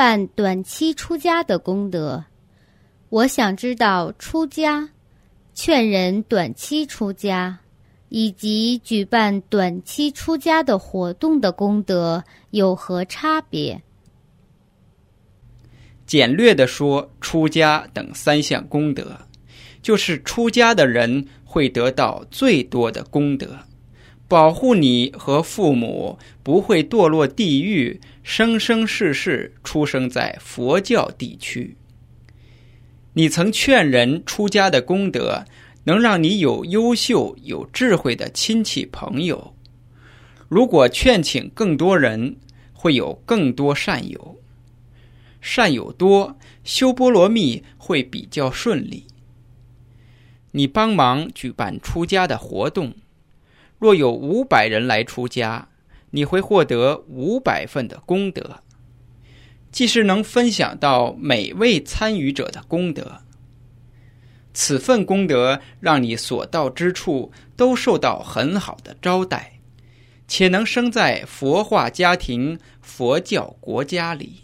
办短期出家的功德。我想知道出家、劝人短期出家，以及举办短期出家的活动的功德有何差别？简略的说，出家等三项功德，就是出家的人会得到最多的功德，保护你和父母不会堕落地狱，生生世世出生在佛教地区。你曾劝人出家的功德，能让你有优秀、有智慧的亲戚朋友。如果劝请更多人，会有更多善友。善友多，修波罗蜜会比较顺利。你帮忙举办出家的活动，若有五百人来出家，你会获得五百份的功德。既是能分享到每位参与者的功德，此份功德让你所到之处都受到很好的招待，且能生在佛化家庭、佛教国家里。